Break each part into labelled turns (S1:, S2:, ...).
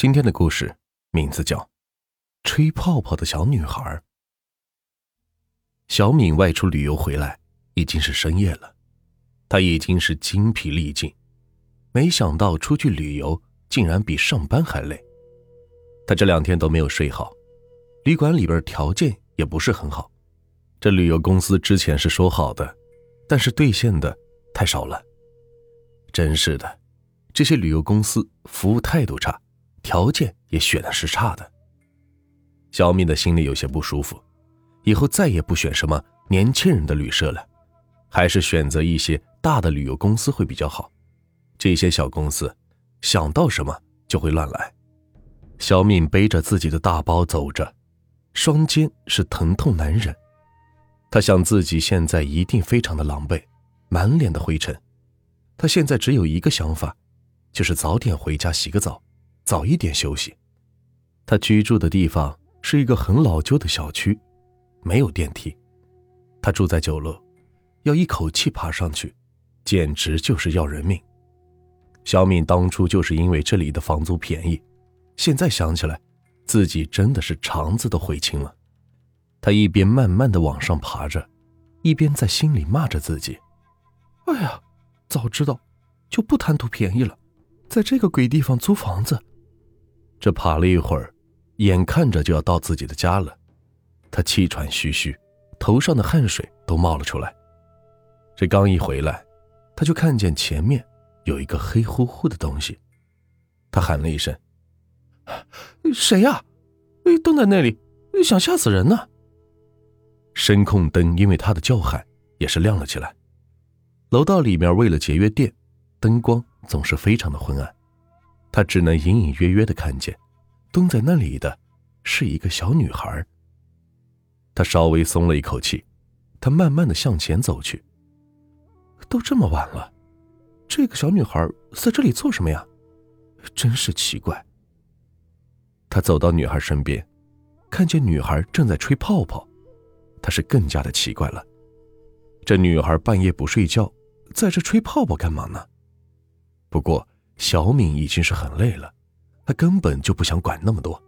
S1: 今天的故事名字叫《吹泡泡的小女孩》。小敏外出旅游回来，已经是深夜了，她已经是精疲力尽。没想到出去旅游竟然比上班还累。她这两天都没有睡好，旅馆里边条件也不是很好。这旅游公司之前是说好的，但是兑现的太少了。真是的，这些旅游公司服务态度差。条件也选的是差的，小敏的心里有些不舒服，以后再也不选什么年轻人的旅社了，还是选择一些大的旅游公司会比较好。这些小公司想到什么就会乱来。小敏背着自己的大包走着，双肩是疼痛难忍。她想自己现在一定非常的狼狈，满脸的灰尘。她现在只有一个想法，就是早点回家洗个澡。早一点休息。他居住的地方是一个很老旧的小区，没有电梯。他住在九楼，要一口气爬上去，简直就是要人命。小敏当初就是因为这里的房租便宜，现在想起来，自己真的是肠子都悔青了。他一边慢慢的往上爬着，一边在心里骂着自己：“哎呀，早知道就不贪图便宜了，在这个鬼地方租房子。”这爬了一会儿，眼看着就要到自己的家了，他气喘吁吁，头上的汗水都冒了出来。这刚一回来，他就看见前面有一个黑乎乎的东西，他喊了一声：“谁呀？蹲在那里，想吓死人呢！”声控灯因为他的叫喊也是亮了起来。楼道里面为了节约电，灯光总是非常的昏暗。他只能隐隐约约的看见，蹲在那里的，是一个小女孩。他稍微松了一口气，他慢慢的向前走去。都这么晚了，这个小女孩在这里做什么呀？真是奇怪。他走到女孩身边，看见女孩正在吹泡泡，他是更加的奇怪了。这女孩半夜不睡觉，在这吹泡泡干嘛呢？不过。小敏已经是很累了，她根本就不想管那么多。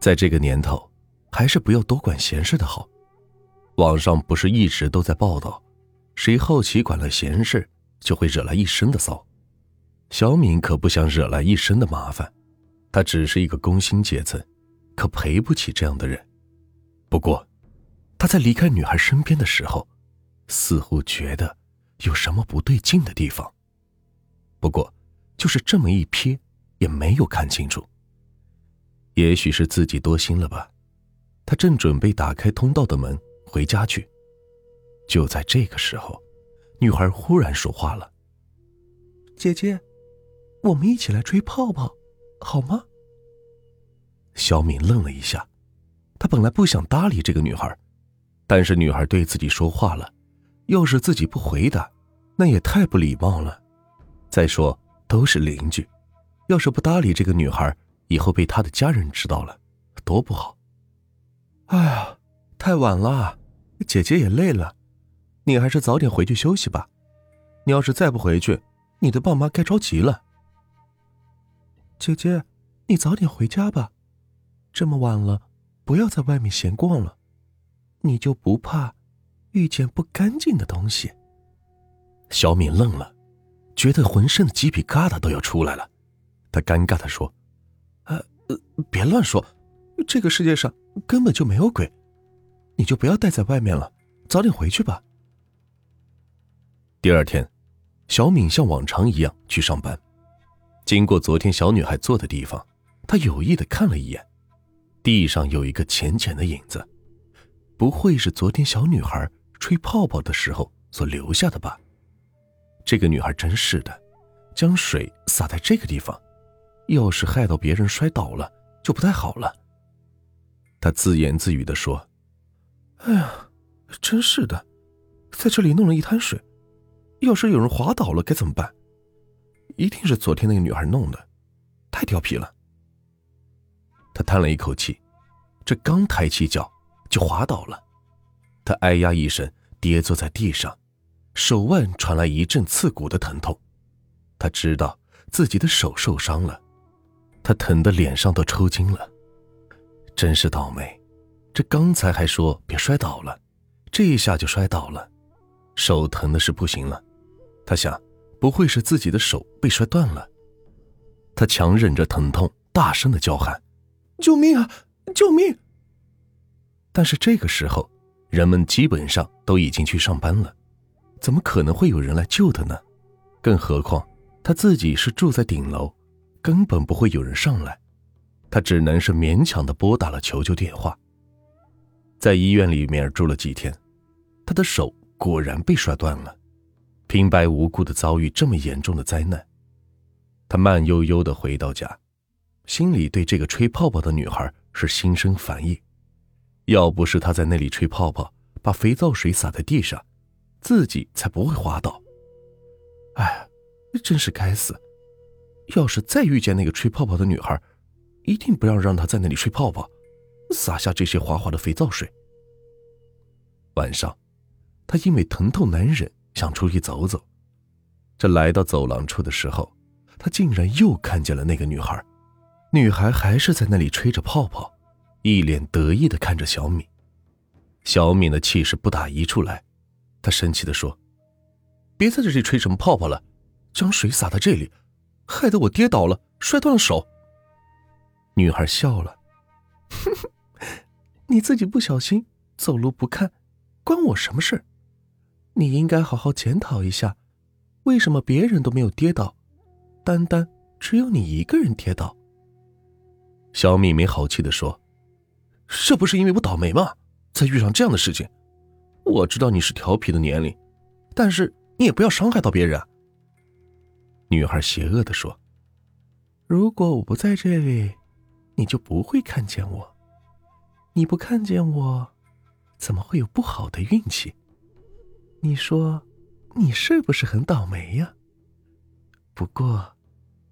S1: 在这个年头，还是不要多管闲事的好。网上不是一直都在报道，谁好奇管了闲事，就会惹来一身的骚。小敏可不想惹来一身的麻烦，她只是一个工薪阶层，可赔不起这样的人。不过，她在离开女孩身边的时候，似乎觉得有什么不对劲的地方。不过，就是这么一瞥，也没有看清楚。也许是自己多心了吧，他正准备打开通道的门回家去，就在这个时候，女孩忽然说话了：“
S2: 姐姐，我们一起来吹泡泡，好吗？”
S1: 小敏愣了一下，她本来不想搭理这个女孩，但是女孩对自己说话了，要是自己不回答，那也太不礼貌了。再说。都是邻居，要是不搭理这个女孩，以后被她的家人知道了，多不好。
S2: 哎呀，太晚了，姐姐也累了，你还是早点回去休息吧。你要是再不回去，你的爸妈该着急了。姐姐，你早点回家吧，这么晚了，不要在外面闲逛了。你就不怕遇见不干净的东西？
S1: 小敏愣了。觉得浑身的鸡皮疙瘩都要出来了，他尴尬的说：“
S2: 呃呃，别乱说，这个世界上根本就没有鬼，你就不要待在外面了，早点回去吧。”
S1: 第二天，小敏像往常一样去上班，经过昨天小女孩坐的地方，她有意的看了一眼，地上有一个浅浅的影子，不会是昨天小女孩吹泡泡的时候所留下的吧？这个女孩真是的，将水洒在这个地方，要是害到别人摔倒了，就不太好了。她自言自语的说：“
S2: 哎呀，真是的，在这里弄了一滩水，要是有人滑倒了该怎么办？一定是昨天那个女孩弄的，太调皮了。”
S1: 她叹了一口气，这刚抬起脚就滑倒了，她哎呀一声，跌坐在地上。手腕传来一阵刺骨的疼痛，他知道自己的手受伤了。他疼得脸上都抽筋了。真是倒霉，这刚才还说别摔倒了，这一下就摔倒了，手疼的是不行了。他想，不会是自己的手被摔断了？他强忍着疼痛，大声的叫喊：“
S2: 救命啊！救命！”
S1: 但是这个时候，人们基本上都已经去上班了，怎么可能会有人来救他呢？更何况他自己是住在顶楼，根本不会有人上来。他只能是勉强的拨打了求救电话。在医院里面住了几天，他的手果然被摔断了。平白无故的遭遇这么严重的灾难，他慢悠悠的回到家，心里对这个吹泡泡的女孩是心生烦意。要不是他在那里吹泡泡，把肥皂水洒在地上，自己才不会滑倒。哎，真是该死！要是再遇见那个吹泡泡的女孩，一定不要让她在那里吹泡泡，洒下这些滑滑的肥皂水。晚上，他因为疼痛难忍，想出去走走。这来到走廊处的时候，他竟然又看见了那个女孩。女孩还是在那里吹着泡泡。一脸得意的看着小敏，小敏的气势不打一处来，他生气的说：“别在这里吹什么泡泡了，将水洒在这里，害得我跌倒了，摔断了手。”女孩笑了：“ 你自己不小心走路不看，关我什么事？你应该好好检讨一下，为什么别人都没有跌倒，单单只有你一个人跌倒。”小敏没好气的说。这不是因为我倒霉吗？才遇上这样的事情。我知道你是调皮的年龄，但是你也不要伤害到别人。女孩邪恶的说：“如果我不在这里，你就不会看见我。你不看见我，怎么会有不好的运气？你说，你是不是很倒霉呀？不过，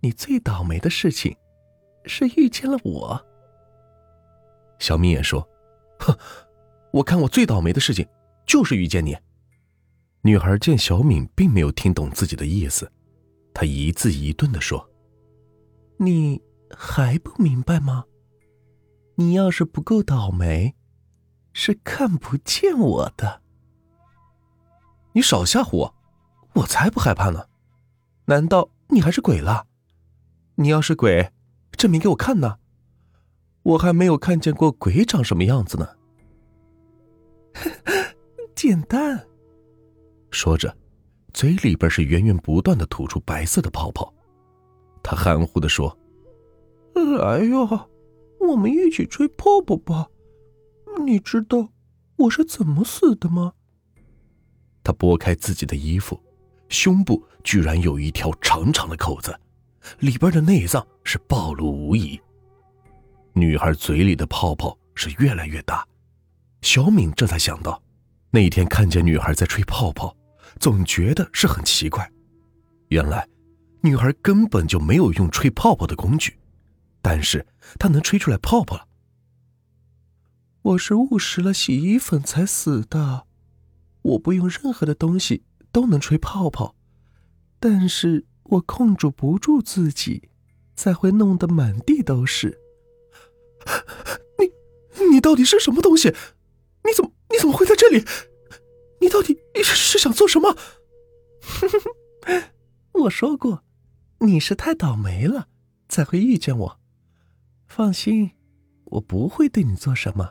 S1: 你最倒霉的事情，是遇见了我。”小敏也说：“哼，我看我最倒霉的事情就是遇见你。”女孩见小敏并没有听懂自己的意思，她一字一顿的说：“你还不明白吗？你要是不够倒霉，是看不见我的。你少吓唬我，我才不害怕呢！难道你还是鬼了？你要是鬼，证明给我看呢！”我还没有看见过鬼长什么样子呢。简单，说着，嘴里边是源源不断的吐出白色的泡泡。他含糊的说：“来呀，我们一起吹泡泡吧。你知道我是怎么死的吗？”他拨开自己的衣服，胸部居然有一条长长的口子，里边的内脏是暴露无遗。女孩嘴里的泡泡是越来越大，小敏这才想到，那一天看见女孩在吹泡泡，总觉得是很奇怪。原来，女孩根本就没有用吹泡泡的工具，但是她能吹出来泡泡了。我是误食了洗衣粉才死的，我不用任何的东西都能吹泡泡，但是我控制不住自己，才会弄得满地都是。你你到底是什么东西？你怎么你怎么会在这里？你到底是想做什么？我说过，你是太倒霉了，才会遇见我。放心，我不会对你做什么。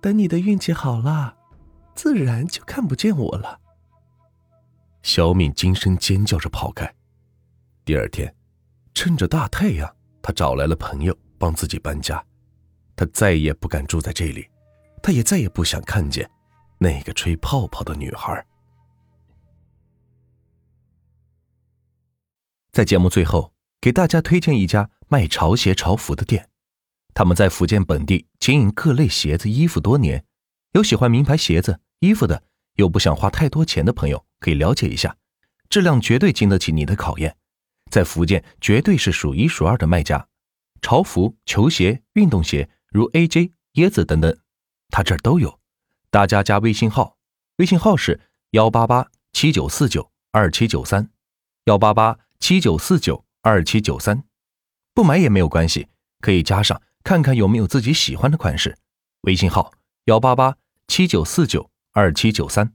S1: 等你的运气好了，自然就看不见我了。小敏惊声尖叫着跑开。第二天，趁着大太阳，她找来了朋友帮自己搬家。她再也不敢住在这里，他也再也不想看见那个吹泡泡的女孩。在节目最后，给大家推荐一家卖潮鞋潮服的店，他们在福建本地经营各类鞋子衣服多年，有喜欢名牌鞋子衣服的，又不想花太多钱的朋友可以了解一下，质量绝对经得起你的考验，在福建绝对是数一数二的卖家，潮服、球鞋、运动鞋。如 AJ、椰子等等，他这儿都有。大家加微信号，微信号是幺八八七九四九二七九三，幺八八七九四九二七九三。不买也没有关系，可以加上看看有没有自己喜欢的款式。微信号：幺八八七九四九二七九三。